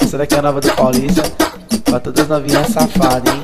Essa daqui é a nova do Paulista. Pra todas as novinhas safadas, hein?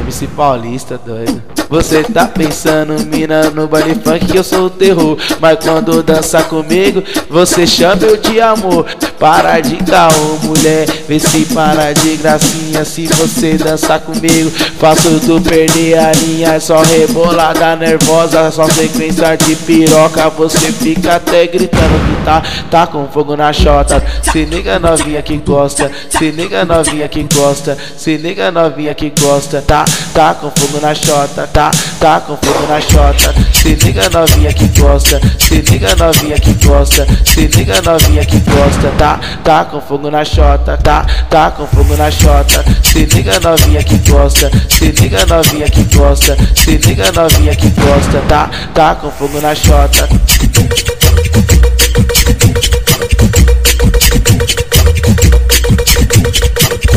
MC Paulista, doido. Você tá pensando, mina, no baile funk eu sou o terror. Mas quando dança comigo, você chama eu de amor. Para de caô, mulher, vê se para de gracinha. Se você dançar comigo, faço tu perder a linha. É só rebolada nervosa, só sequência de piroca. Você fica até gritando que tá, tá com fogo na chota. Se liga novinha que gosta, se liga novinha que gosta, se liga novinha que gosta. Tá, tá com fogo na chota, tá tá, com fogo na chota. Se liga novinha que gosta, se liga novinha que gosta, se liga novinha que gosta, tá, tá com fogo na chota, tá, tá com fogo na chota. Se liga novinha que gosta, se liga novinha que gosta, se liga novinha que gosta, tá, tá com fogo na chota.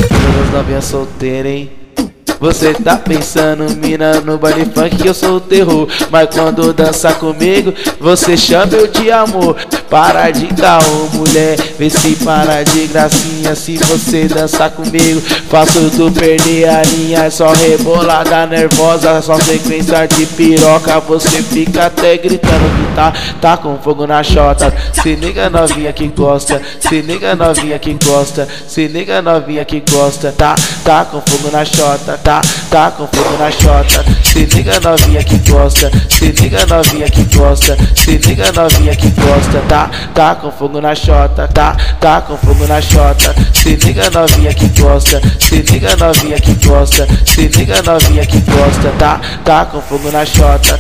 Todas novinhas solteiras, hein? Você tá pensando, mina, no baile funk eu sou o terror. Mas quando dança comigo, você chama eu de amor. Para de caô, mulher, vê se para de gracinha. Se você dançar comigo, faço tu perder a linha. É só rebolada nervosa, só sequência de piroca. Você fica até gritando que tá, tá com fogo na chota. Se liga novinha que gosta, se liga novinha que gosta, se liga novinha que gosta. Tá, tá com fogo na chota, tá tá, tá com fogo na chota. Se liga novinha que gosta, se liga novinha que gosta, se liga novinha que gosta. Tá, tá com fogo na chota, tá, tá com fogo na chota. Se liga novinha que gosta, se liga novinha que gosta, se liga novinha que gosta. Tá, tá com fogo na chota.